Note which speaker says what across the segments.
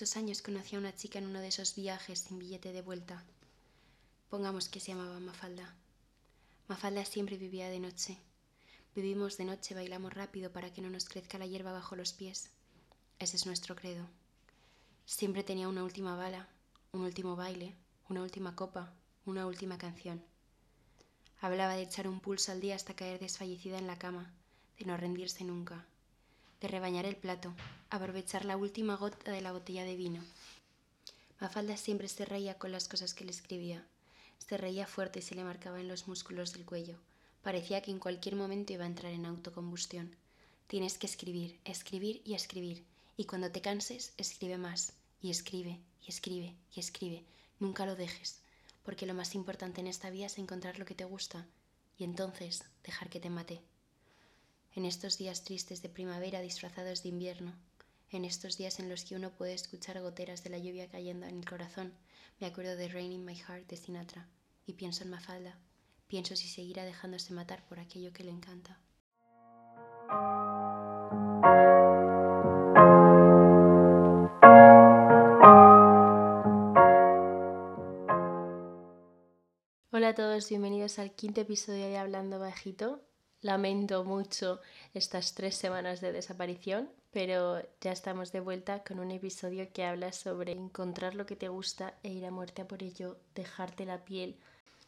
Speaker 1: muchos años conocí a una chica en uno de esos viajes sin billete de vuelta. Pongamos que se llamaba Mafalda. Mafalda siempre vivía de noche. Vivimos de noche, bailamos rápido para que no nos crezca la hierba bajo los pies. Ese es nuestro credo. Siempre tenía una última bala, un último baile, una última copa, una última canción. Hablaba de echar un pulso al día hasta caer desfallecida en la cama, de no rendirse nunca, de rebañar el plato, aprovechar la última gota de la botella de vino. Mafalda siempre se reía con las cosas que le escribía. Se reía fuerte y se le marcaba en los músculos del cuello. Parecía que en cualquier momento iba a entrar en autocombustión. Tienes que escribir, escribir y escribir. Y cuando te canses, escribe más. Y escribe, y escribe, y escribe. Nunca lo dejes. Porque lo más importante en esta vida es encontrar lo que te gusta. Y entonces dejar que te mate en estos días tristes de primavera disfrazados de invierno, en estos días en los que uno puede escuchar goteras de la lluvia cayendo en el corazón, me acuerdo de Rain in My Heart de Sinatra y pienso en Mafalda, pienso si seguirá dejándose matar por aquello que le encanta. Hola a todos, bienvenidos al quinto episodio de Hablando Bajito. Lamento mucho estas tres semanas de desaparición, pero ya estamos de vuelta con un episodio que habla sobre encontrar lo que te gusta e ir a muerte a por ello, dejarte la piel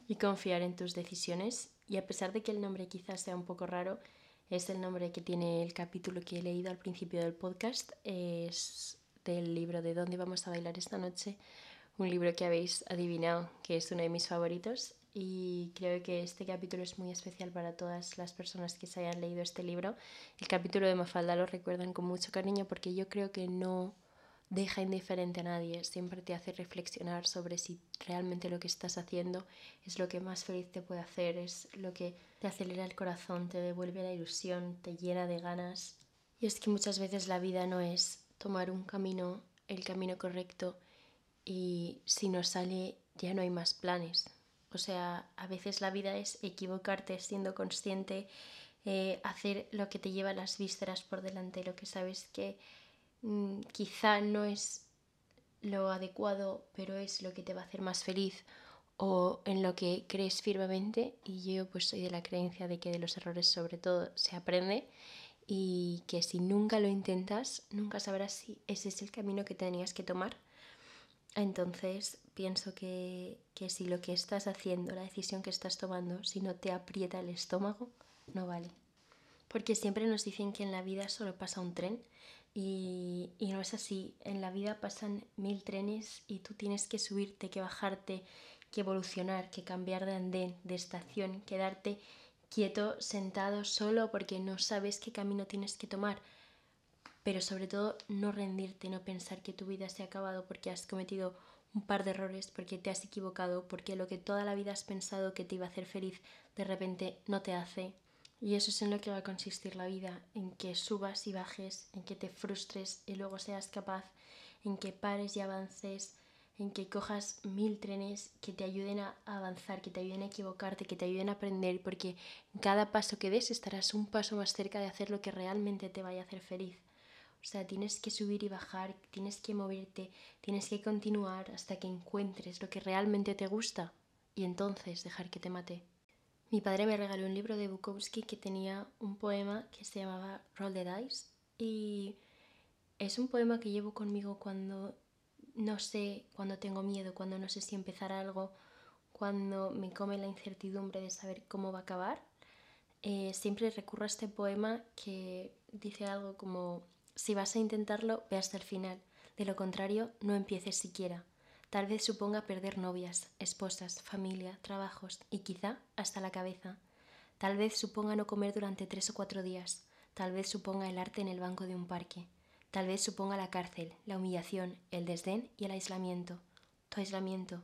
Speaker 1: y confiar en tus decisiones. Y a pesar de que el nombre quizás sea un poco raro, es el nombre que tiene el capítulo que he leído al principio del podcast. Es del libro de ¿Dónde vamos a bailar esta noche? Un libro que habéis adivinado que es uno de mis favoritos y creo que este capítulo es muy especial para todas las personas que se hayan leído este libro. El capítulo de Mafalda lo recuerdan con mucho cariño porque yo creo que no deja indiferente a nadie, siempre te hace reflexionar sobre si realmente lo que estás haciendo es lo que más feliz te puede hacer, es lo que te acelera el corazón, te devuelve la ilusión, te llena de ganas. Y es que muchas veces la vida no es tomar un camino, el camino correcto, y si no sale ya no hay más planes, o sea, a veces la vida es equivocarte siendo consciente, eh, hacer lo que te lleva las vísceras por delante, lo que sabes que mm, quizá no es lo adecuado, pero es lo que te va a hacer más feliz o en lo que crees firmemente. Y yo pues soy de la creencia de que de los errores sobre todo se aprende y que si nunca lo intentas, nunca sabrás si ese es el camino que tenías que tomar. Entonces, pienso que, si lo que estás haciendo, la decisión que estás tomando, si no te aprieta el estómago, no vale. Porque siempre nos dicen que en la vida solo pasa un tren y, y, no es así. En la vida pasan mil trenes y tú tienes que subirte, que bajarte, que evolucionar, que cambiar de andén, de estación, quedarte quieto, sentado, solo porque no sabes qué camino tienes que tomar. Pero sobre todo no rendirte, no pensar que tu vida se ha acabado porque has cometido un par de errores porque te has equivocado, porque lo que toda la vida has pensado que te iba a hacer feliz de repente no te hace. Y eso es en lo que va a consistir la vida, en que subas y bajes, en que te frustres y luego seas capaz, en que pares y avances, en que cojas mil trenes que te ayuden a avanzar, que te ayuden a equivocarte, que te ayuden a aprender, porque cada paso que des estarás un paso más cerca de hacer lo que realmente te vaya a hacer feliz. O sea, tienes que subir y bajar, tienes que moverte, tienes que continuar hasta que encuentres lo que realmente te gusta y entonces dejar que te mate. Mi padre me regaló un libro de Bukowski que tenía un poema que se llamaba Roll the Dice y es un poema que llevo conmigo cuando no sé, cuando tengo miedo, cuando no sé si empezar algo, cuando me come la incertidumbre de saber cómo va a acabar. Eh, siempre recurro a este poema que dice algo como si vas a intentarlo, ve hasta el final. De lo contrario, no empieces siquiera. Tal vez suponga perder novias, esposas, familia, trabajos y quizá hasta la cabeza. Tal vez suponga no comer durante tres o cuatro días. Tal vez suponga el arte en el banco de un parque. Tal vez suponga la cárcel, la humillación, el desdén y el aislamiento. Tu aislamiento.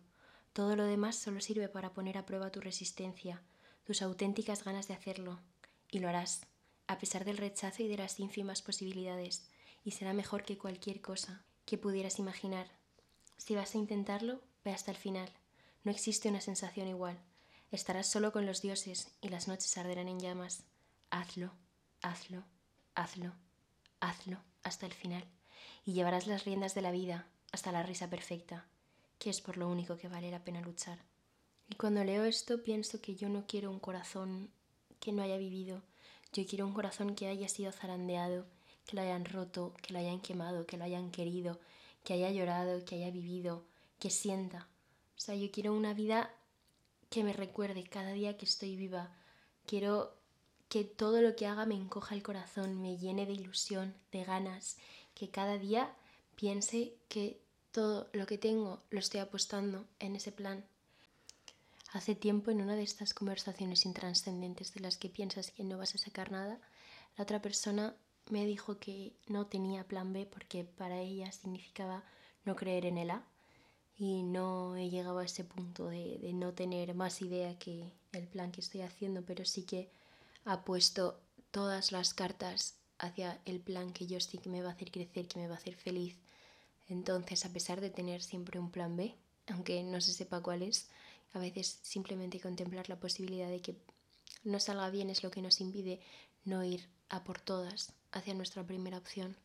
Speaker 1: Todo lo demás solo sirve para poner a prueba tu resistencia, tus auténticas ganas de hacerlo. Y lo harás a pesar del rechazo y de las ínfimas posibilidades, y será mejor que cualquier cosa que pudieras imaginar. Si vas a intentarlo, ve hasta el final. No existe una sensación igual. Estarás solo con los dioses y las noches arderán en llamas. Hazlo, hazlo, hazlo, hazlo hasta el final. Y llevarás las riendas de la vida hasta la risa perfecta, que es por lo único que vale la pena luchar. Y cuando leo esto pienso que yo no quiero un corazón que no haya vivido, yo quiero un corazón que haya sido zarandeado, que lo hayan roto, que lo hayan quemado, que lo hayan querido, que haya llorado, que haya vivido, que sienta. O sea, yo quiero una vida que me recuerde cada día que estoy viva. Quiero que todo lo que haga me encoja el corazón, me llene de ilusión, de ganas, que cada día piense que todo lo que tengo lo estoy apostando en ese plan. Hace tiempo en una de estas conversaciones intranscendentes de las que piensas que no vas a sacar nada, la otra persona me dijo que no tenía plan B porque para ella significaba no creer en el A y no he llegado a ese punto de, de no tener más idea que el plan que estoy haciendo, pero sí que ha puesto todas las cartas hacia el plan que yo sí que me va a hacer crecer, que me va a hacer feliz. Entonces, a pesar de tener siempre un plan B, aunque no se sepa cuál es, a veces simplemente contemplar la posibilidad de que no salga bien es lo que nos impide no ir a por todas hacia nuestra primera opción.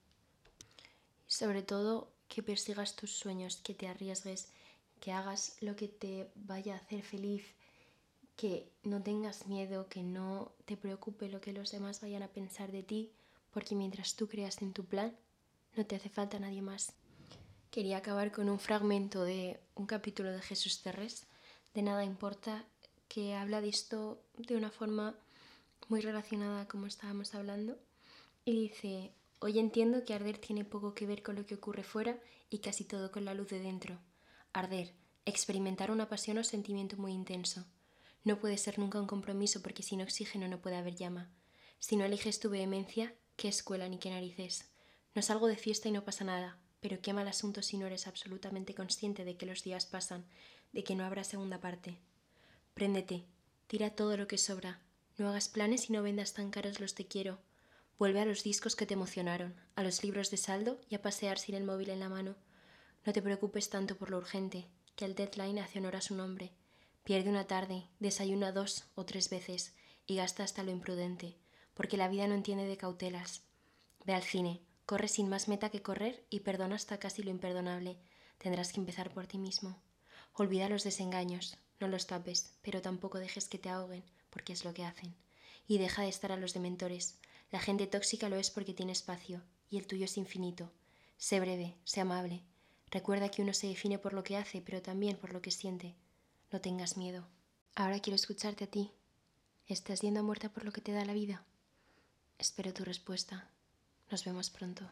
Speaker 1: Sobre todo, que persigas tus sueños, que te arriesgues, que hagas lo que te vaya a hacer feliz, que no tengas miedo, que no te preocupe lo que los demás vayan a pensar de ti, porque mientras tú creas en tu plan, no te hace falta nadie más. Quería acabar con un fragmento de un capítulo de Jesús Terres, de Nada Importa, que habla de esto de una forma muy relacionada como estábamos hablando, y dice, hoy entiendo que arder tiene poco que ver con lo que ocurre fuera y casi todo con la luz de dentro. Arder, experimentar una pasión o sentimiento muy intenso. No puede ser nunca un compromiso porque sin oxígeno no puede haber llama. Si no eliges tu vehemencia, ¿qué escuela ni qué narices? No salgo de fiesta y no pasa nada, pero qué mal asunto si no eres absolutamente consciente de que los días pasan, de que no habrá segunda parte. Préndete, tira todo lo que sobra, no hagas planes y no vendas tan caros los te quiero. Vuelve a los discos que te emocionaron, a los libros de saldo y a pasear sin el móvil en la mano. No te preocupes tanto por lo urgente, que el deadline hace honor a su nombre. Pierde una tarde, desayuna dos o tres veces y gasta hasta lo imprudente, porque la vida no entiende de cautelas. Ve al cine, corre sin más meta que correr y perdona hasta casi lo imperdonable. Tendrás que empezar por ti mismo. Olvida los desengaños, no los tapes, pero tampoco dejes que te ahoguen, porque es lo que hacen. Y deja de estar a los dementores. La gente tóxica lo es porque tiene espacio, y el tuyo es infinito. Sé breve, sé amable. Recuerda que uno se define por lo que hace, pero también por lo que siente. No tengas miedo. Ahora quiero escucharte a ti. ¿Estás yendo a muerta por lo que te da la vida? Espero tu respuesta. Nos vemos pronto.